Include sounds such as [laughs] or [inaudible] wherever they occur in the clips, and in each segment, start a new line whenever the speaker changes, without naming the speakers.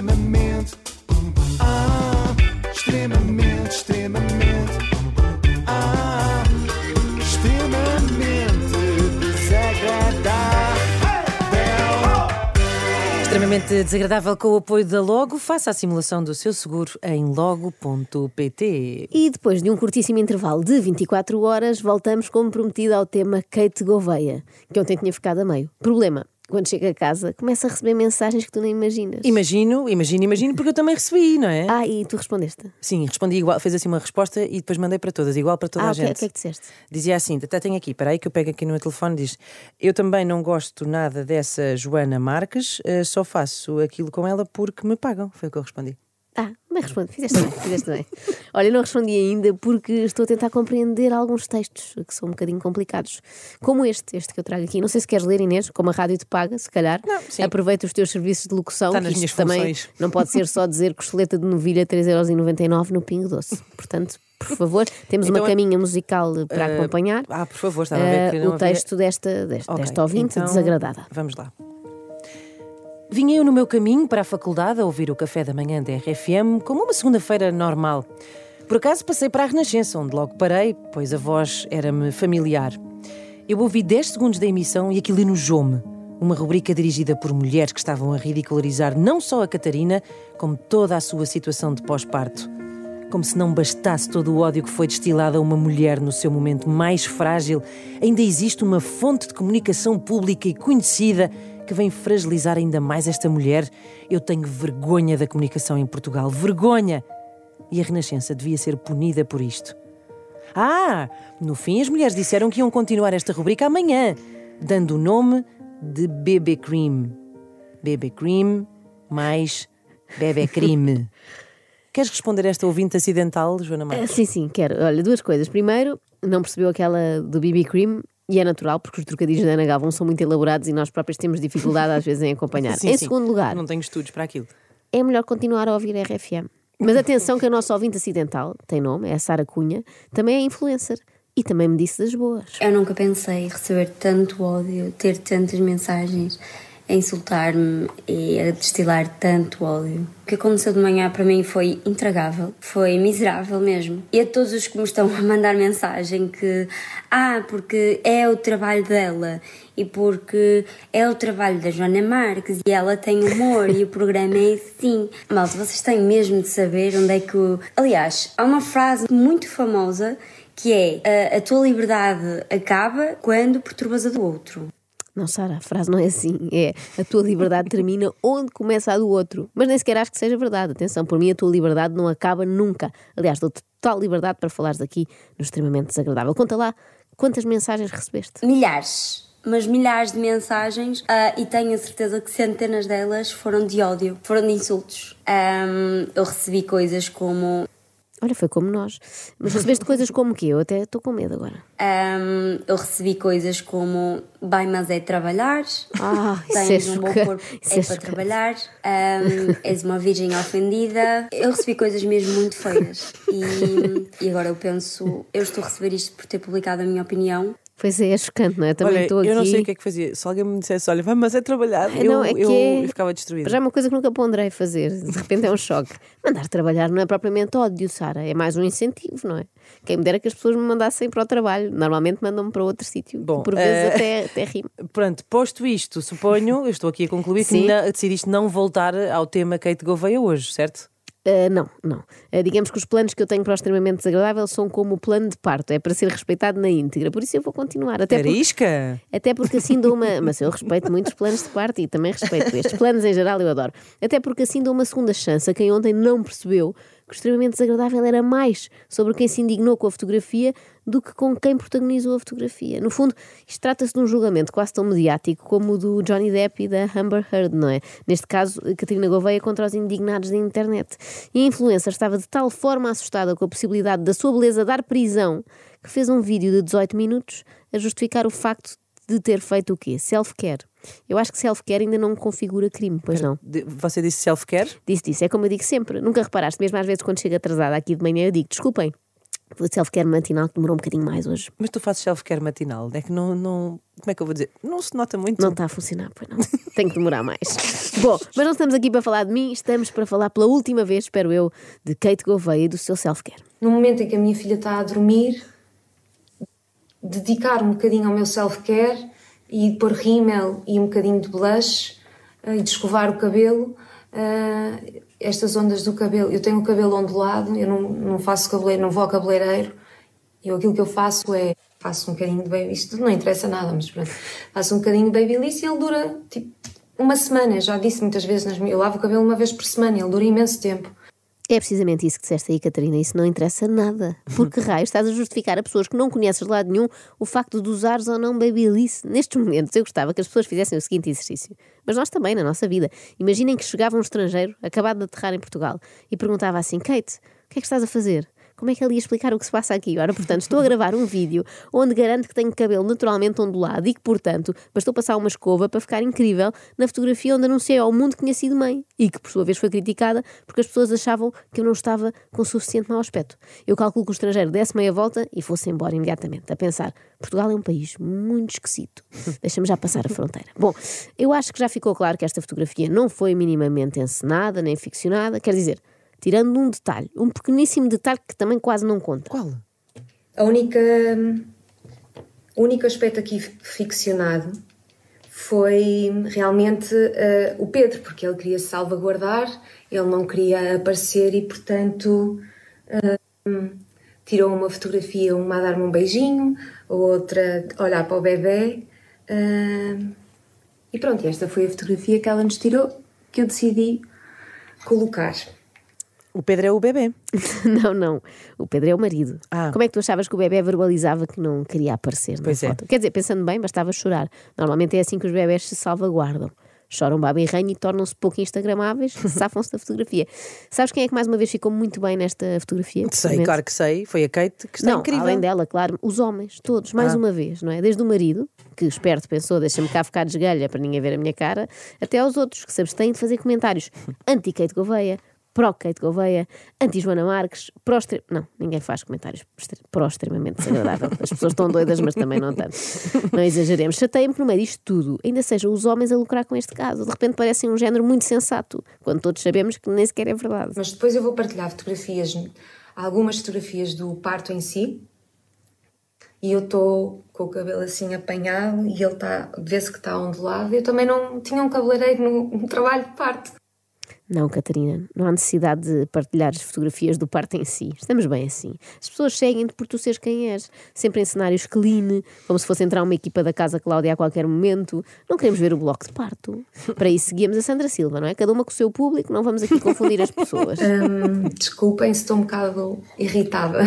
extremamente, ah, extremamente, extremamente, ah, extremamente desagradável.
Extremamente desagradável com o apoio da Logo. Faça a simulação do seu seguro em logo.pt.
E depois de um curtíssimo intervalo de 24 horas, voltamos como prometido ao tema Kate Gouveia, que ontem tinha ficado a meio. Problema, quando chega a casa, começa a receber mensagens que tu nem imaginas.
Imagino, imagino, imagino, porque eu também recebi, não é?
Ah, e tu respondeste?
Sim, respondi igual, fez assim uma resposta e depois mandei para todas, igual para toda
ah,
a
o que, o
gente.
que é que disseste?
Dizia assim, até tenho aqui, peraí que eu pego aqui no meu telefone diz Eu também não gosto nada dessa Joana Marques, eh, só faço aquilo com ela porque me pagam. Foi o que eu respondi.
Bem respondo, fizeste bem, fizeste bem. Olha, não respondi ainda porque estou a tentar compreender alguns textos que são um bocadinho complicados. Como este, este que eu trago aqui. Não sei se queres ler, Inês, como a rádio te paga, se calhar.
Não, sim.
Aproveita os teus serviços de locução.
Está
que
nas
isto
minhas
também
funções.
não pode ser só dizer costeleta de novilha 3,99€ no Pingo Doce. Portanto, por favor, temos
Então,
uma caminha musical para
eh,
acompanhar.
Ah, por favor, estava a ver que
eh,
não
o
havia-
texto desta, desta,
Ok,
desta ouvinte
então,
desagradada.
Vamos lá. Vinha eu no meu caminho para a faculdade a ouvir o café da manhã da RFM como uma segunda-feira normal. Por acaso passei para a Renascença, onde logo parei, pois a voz era-me familiar. Eu ouvi 10 segundos da emissão e aquilo enojou-me. Uma rubrica dirigida por mulheres que estavam a ridicularizar não só a Catarina, como toda a sua situação de pós-parto. Como se não bastasse todo o ódio que foi destilado a uma mulher no seu momento mais frágil, ainda existe uma fonte de comunicação pública e conhecida que vem fragilizar ainda mais esta mulher. Eu tenho vergonha da comunicação em Portugal. Vergonha! E a Renascença devia ser punida por isto. Ah, no fim as mulheres disseram que iam continuar esta rubrica amanhã, dando o nome de Bebê Cream. Bebê Cream mais Bebê Crime. [laughs] Queres responder a esta ouvinte acidental, Joana
Ah,
Marques?
sim, sim, quero. Olha, duas coisas. Primeiro, não percebeu aquela do BB Cream. E é natural, porque os trocadilhos da Ana Galvão são muito elaborados e nós próprios temos dificuldade às vezes em acompanhar. [laughs]
Sim,
em
sim.
segundo lugar,
Não tenho estudos para aquilo.
é melhor continuar a ouvir RFM. Mas atenção que a nossa ouvinte acidental, tem nome, é a Sara Cunha, também é influencer. E também me disse das boas.
Eu nunca pensei receber tanto ódio, ter tantas mensagens a insultar-me e a destilar tanto ódio. O que aconteceu de manhã para mim foi intragável, foi miserável mesmo. E a todos os que me estão [laughs] a mandar mensagem que, ah, porque é o trabalho dela e porque é o trabalho da Joana Marques e ela tem humor e o programa é assim. Malta, vocês têm mesmo de saber onde é que o. Aliás, há uma frase muito famosa que é a, a tua liberdade acaba quando perturbas a do outro.
Não, Sara, a frase não é assim. É a tua liberdade [laughs] termina onde começa a do outro. Mas nem sequer acho que seja verdade. Atenção, por mim a tua liberdade não acaba nunca. Aliás, dou-te total liberdade para falares aqui no extremamente desagradável. Conta lá quantas mensagens recebeste.
Milhares, mas milhares de mensagens ah, e tenho a certeza que centenas delas foram de ódio, foram de insultos. Ahm, eu recebi coisas como.
Olha, foi como nós. Mas recebeste coisas como o quê? Eu até estou com medo agora.
ahm, eu recebi coisas como vai, mas é trabalhar.
Ah, é
Tens um bom corpo, é,
é
para trabalhar. ahm, és uma virgem ofendida. Eu recebi coisas mesmo muito feias. E, e agora eu penso, eu estou a receber isto por ter publicado a minha opinião.
Pois é, é chocante, não é? Também estou aqui.
eu não sei o que é que fazia. Se alguém me dissesse, olha, vamos é trabalhar, eu,
não, é que
eu,
é-
eu ficava destruída.
Já é uma coisa que nunca ponderei fazer. De repente é um choque. Mandar trabalhar não é propriamente ódio, Sara. É mais um incentivo, não é? Quem me dera que as pessoas me mandassem para o trabalho. Normalmente mandam-me para outro sítio.
Bom,
Por vezes
eh,
até, até rimo. [laughs]
Pronto, posto isto, suponho, eu estou aqui a concluir que
Sim.
na- decidiste não voltar ao tema Kate Gouveia hoje, certo?
Uh, não, não. Uh, digamos que os planos que eu tenho para o extremamente desagradável são como o plano de parto, é para ser respeitado na íntegra. Por isso eu vou continuar. Até porque,
Arisca?
até porque assim dou uma. Mas eu respeito muitos planos de parto e também respeito estes planos em geral, eu adoro. Até porque assim dou uma segunda chance a quem ontem não percebeu que o extremamente desagradável era mais sobre quem se indignou com a fotografia do que com quem protagonizou a fotografia. No fundo, isto trata-se de um julgamento quase tão mediático como o do Johnny Depp e da Amber Heard, não é? Neste caso, Catarina Gouveia contra os indignados da internet. E a influencer estava de tal forma assustada com a possibilidade da sua beleza dar prisão que fez um vídeo de 18 minutos a justificar o facto de ter feito o quê? Self-care. Eu acho que self-care ainda não configura crime, pois não?
Você disse self-care?
Disse disso, é como eu digo sempre. Nunca reparaste, mesmo às vezes quando chego atrasada aqui de manhã, eu digo: desculpem, O self-care matinal que demorou um bocadinho mais hoje.
Mas tu fazes self-care matinal, é que não, não. Como é que eu vou dizer? Não se nota muito.
Não está a funcionar, pois não. [laughs] Tem que demorar mais. Bom, mas não estamos aqui para falar de mim, estamos para falar pela última vez, espero eu, de Kate Gouveia e do seu self-care.
no momento em que a minha filha está a dormir, dedicar um bocadinho ao meu self-care e pôr rímel e um bocadinho de blush eh, e de escovar o cabelo. eh, estas ondas do cabelo, eu tenho o cabelo ondulado, eu não, não faço cabeleireiro, não vou ao cabeleireiro. Eu aquilo que eu faço é faço um bocadinho de baby, isto não interessa nada, mas pronto, faço um bocadinho de babyliss e ele dura tipo uma semana. Já disse muitas vezes, nas, eu lavo o cabelo uma vez por semana, ele dura imenso tempo.
É precisamente isso que disseste aí, Catarina. Isso não interessa nada. Porque raio estás a justificar a pessoas que não conheces de lado nenhum o facto de usares ou não babyliss. Nestes momentos, eu gostava que as pessoas fizessem o seguinte exercício. Mas nós também, na nossa vida. Imaginem que chegava um estrangeiro, acabado de aterrar em Portugal, e perguntava assim: Kate, o que é que estás a fazer? Como é que ele ia explicar o que se passa aqui? Ora, portanto, estou a gravar um vídeo onde garanto que tenho cabelo naturalmente ondulado e que, portanto, bastou passar uma escova para ficar incrível na fotografia onde anunciei ao mundo que tinha sido mãe e que, por sua vez, foi criticada porque as pessoas achavam que eu não estava com suficiente mau aspecto. Eu calculo que o estrangeiro desse meia volta e fosse embora imediatamente, a pensar: Portugal é um país muito esquisito. [laughs] Deixa-me já passar a fronteira. Bom, eu acho que já ficou claro que esta fotografia não foi minimamente encenada nem ficcionada, quer dizer. Tirando um detalhe, um pequeníssimo detalhe que também quase não conta.
Qual?
A única, o único aspecto aqui ficcionado foi realmente eh, o Pedro, porque ele queria salvaguardar, ele não queria aparecer e, portanto, eh, tirou uma fotografia, uma a dar-me um beijinho, a outra a olhar para o bebê. eh, e pronto, esta foi a fotografia que ela nos tirou, que eu decidi colocar.
O Pedro é o bebê. [laughs]
Não, não. O Pedro é o marido.
Ah.
Como é que tu achavas que o bebê verbalizava que não queria aparecer na
Pois é.
foto? Quer dizer, pensando bem, bastava chorar. Normalmente é assim que os bebés se salvaguardam. Choram baba e ranho e tornam-se pouco instagramáveis, [laughs] safam-se da fotografia. Sabes quem é que mais uma vez ficou muito bem nesta fotografia?
Sei, claro que sei. Foi a Kate que está
não,
incrível.
além dela, claro, os homens, todos, mais
Ah.
uma vez, não é? Desde o marido, que esperto pensou, deixa-me cá ficar de esgalha para ninguém ver a minha cara, até aos outros que se abstêm de fazer comentários [laughs] anti-Kate Gouveia, pró-Kate Gouveia, anti-Joana Marques, -extre... Não, ninguém faz comentários extre- pró-extremamente desagradável. As pessoas estão doidas, mas também não tanto. Não exageremos. Chateia-me que no meio disto tudo ainda sejam os homens a lucrar com este caso. De repente parecem um género muito sensato, quando todos sabemos que nem sequer é verdade.
Mas depois eu vou partilhar fotografias, algumas fotografias do parto em si. E eu estou com o cabelo assim apanhado e ele está, vê-se que está ondulado. Eu também não tinha um cabeleireiro no, no trabalho de parto.
Não, Catarina, não há necessidade de partilhar as fotografias do parto em si. Estamos bem assim. As pessoas seguem-te por tu seres quem és, sempre em cenários clean, como se fosse entrar uma equipa da Casa Cláudia a qualquer momento. Não queremos ver o bloco de parto. Para isso seguíamos a Sandra Silva, não é? Cada uma com o seu público, não vamos aqui confundir as pessoas. [laughs]
Hum, desculpem se estou um bocado irritada.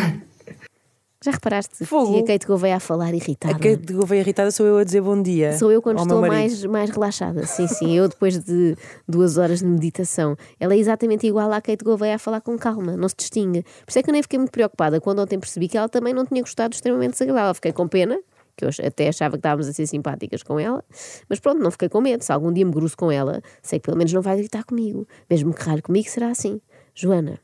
Já reparaste
Fogo.
que a Kate Gouveia a falar irritada?
A Kate Gouveia irritada sou eu a dizer bom dia.
Sou eu quando estou mais, mais relaxada. Sim, sim, eu depois de duas horas de meditação. Ela é exatamente igual à Kate Gouveia a falar com calma, não se distingue. Por isso é que eu nem fiquei muito preocupada quando ontem percebi que ela também não tinha gostado extremamente desagradável. Fiquei com pena, que eu até achava que estávamos a ser simpáticas com ela, mas pronto, não fiquei com medo. Se algum dia me gruço com ela, sei que pelo menos não vai gritar comigo. Mesmo que raro comigo, será assim. Joana,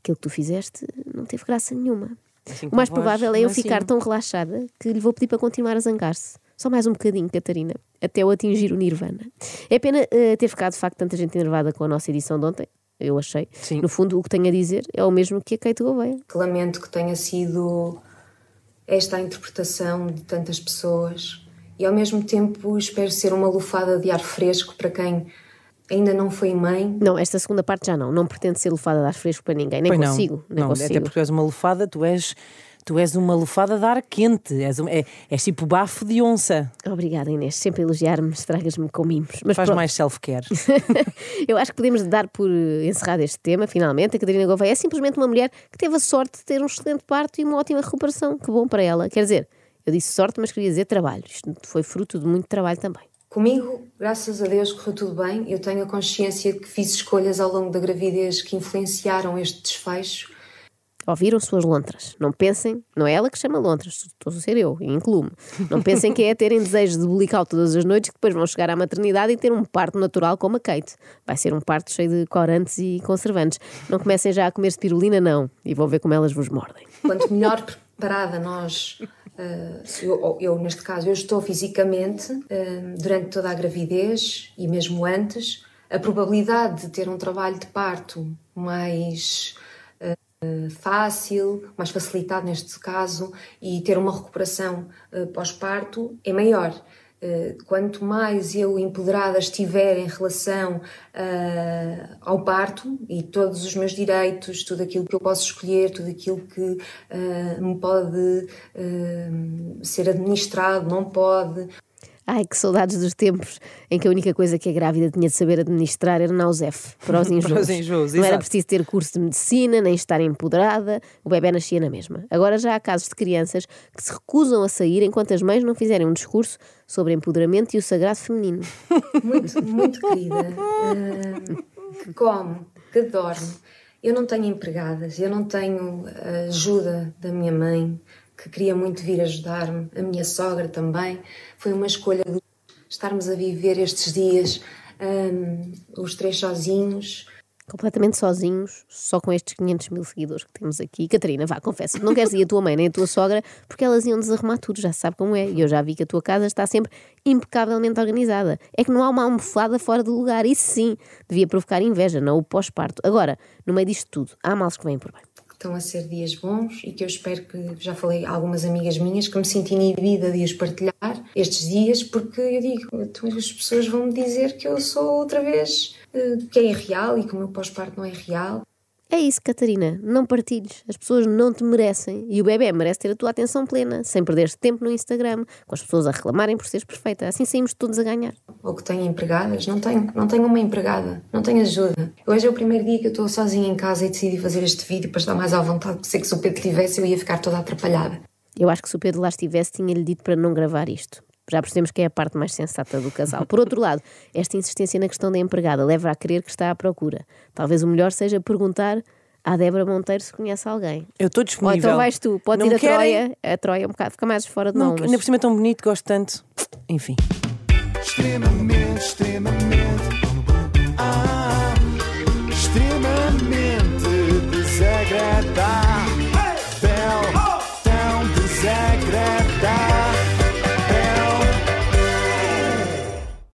aquilo que tu fizeste não teve graça nenhuma.
Assim
O mais
voz
provável é eu
mansinha.
ficar tão relaxada que lhe vou pedir para continuar a zangar-se. Só mais um bocadinho, Catarina, até eu atingir o Nirvana. É pena eh, ter ficado de facto tanta gente enervada com a nossa edição de ontem, eu achei.
Sim.
No fundo, o que tenho a dizer é o mesmo que a Kate Gouveia.
Que lamento que tenha sido esta a interpretação de tantas pessoas e ao mesmo tempo espero ser uma lufada de ar fresco para quem ainda não foi mãe.
Não, esta segunda parte já não. Não pretendo ser lufada de ar fresco para ninguém. Nem
Pois não.
consigo. Nem
não,
consigo.
até porque tu és uma lufada, tu és, tu és uma lufada de ar quente. És, um- é, és tipo bafo de onça.
Obrigada, Inês. Sempre a elogiar-me, estragas-me com mimos. Mas
Faz
pronto.
mais self-care. [laughs]
Eu acho que podemos dar por encerrado este tema, finalmente. A Catarina Gouveia é simplesmente uma mulher que teve a sorte de ter um excelente parto e uma ótima recuperação. Que bom para ela. Quer dizer, eu disse sorte, mas queria dizer trabalho. Isto foi fruto de muito trabalho também.
Comigo, graças a Deus, correu tudo bem. Eu tenho a consciência que fiz escolhas ao longo da gravidez que influenciaram este desfecho.
Ouviram suas lontras. Não pensem, não é ela que chama lontras, estou a ser eu, incluo-me. Não pensem que é terem desejos de bulical todas as noites que depois vão chegar à maternidade e ter um parto natural como a Kate. Vai ser um parto cheio de corantes e conservantes. Não comecem já a comer spirulina, não, e vão ver como elas vos mordem.
quanto melhor preparada nós, eu, eu, neste caso, eu estou fisicamente uh, durante toda a gravidez e mesmo antes, a probabilidade de ter um trabalho de parto mais uh, fácil, mais facilitado neste caso, e ter uma recuperação pós-parto é maior. Eh, quanto mais eu empoderada estiver em relação uh, ao parto e todos os meus direitos, tudo aquilo que eu posso escolher, tudo aquilo que uh, me pode uh, ser administrado, não pode,
Ai, que saudades dos tempos em que a única coisa que a grávida tinha de saber administrar era Nausef, [laughs] para os enjoos.
Para os enjoos,
Não era preciso ter curso de medicina, nem estar empoderada, o bebê nascia na mesma. Agora já há casos de crianças que se recusam a sair enquanto as mães não fizerem um discurso sobre empoderamento e o sagrado feminino. [laughs]
muito, muito querida, uh, que come, que dorme. Eu não tenho empregadas, eu não tenho a ajuda da minha mãe, que queria muito vir ajudar-me, a minha sogra também. Foi uma escolha de estarmos a viver estes dias um, os três sozinhos.
Completamente sozinhos, só com estes 500 mil seguidores que temos aqui. Catarina, vá, confessa, não queres ir a tua mãe nem a tua sogra porque elas iam desarrumar tudo, já sabe como é. E eu já vi que a tua casa está sempre impecavelmente organizada. É que não há uma almofada fora do lugar. Isso sim, devia provocar inveja, não o pós-parto. Agora, no meio disto tudo, há males que vêm por bem
estão a ser dias bons e que eu espero que, já falei a algumas amigas minhas, que me sinto inibida de os partilhar estes dias, porque eu digo, então as pessoas vão me dizer que eu sou outra vez, eh, que é irreal e que o meu pós-parto não é real.
É isso, Catarina. Não partilhes. As pessoas não te merecem. E o bebê merece ter a tua atenção plena, sem perder tempo no Instagram, com as pessoas a reclamarem por seres perfeita. Assim saímos todos a ganhar.
Ou que tenho empregadas. Não tenho. Não tenho uma empregada. Não tenho ajuda. Hoje é o primeiro dia que eu estou sozinha em casa e decidi fazer este vídeo para estar mais à vontade, porque sei que se o Pedro tivesse eu ia ficar toda atrapalhada.
Eu acho que se o Pedro lá estivesse, tinha-lhe dito para não gravar isto. Já percebemos que é a parte mais sensata do casal. Por outro lado, esta insistência na questão da empregada leva a crer que está à procura. Talvez o melhor seja perguntar à Débora Monteiro se conhece alguém.
Eu estou
Ou
disponível.
então vais tu, pode
Não
ir a
querem?
Troia. A Troia é um bocado, fica mais fora de
Não,
mão. mas-
ainda por cima é tão bonito, gosto tanto. Enfim.
Slimme Mint, slimme Mint. Ah.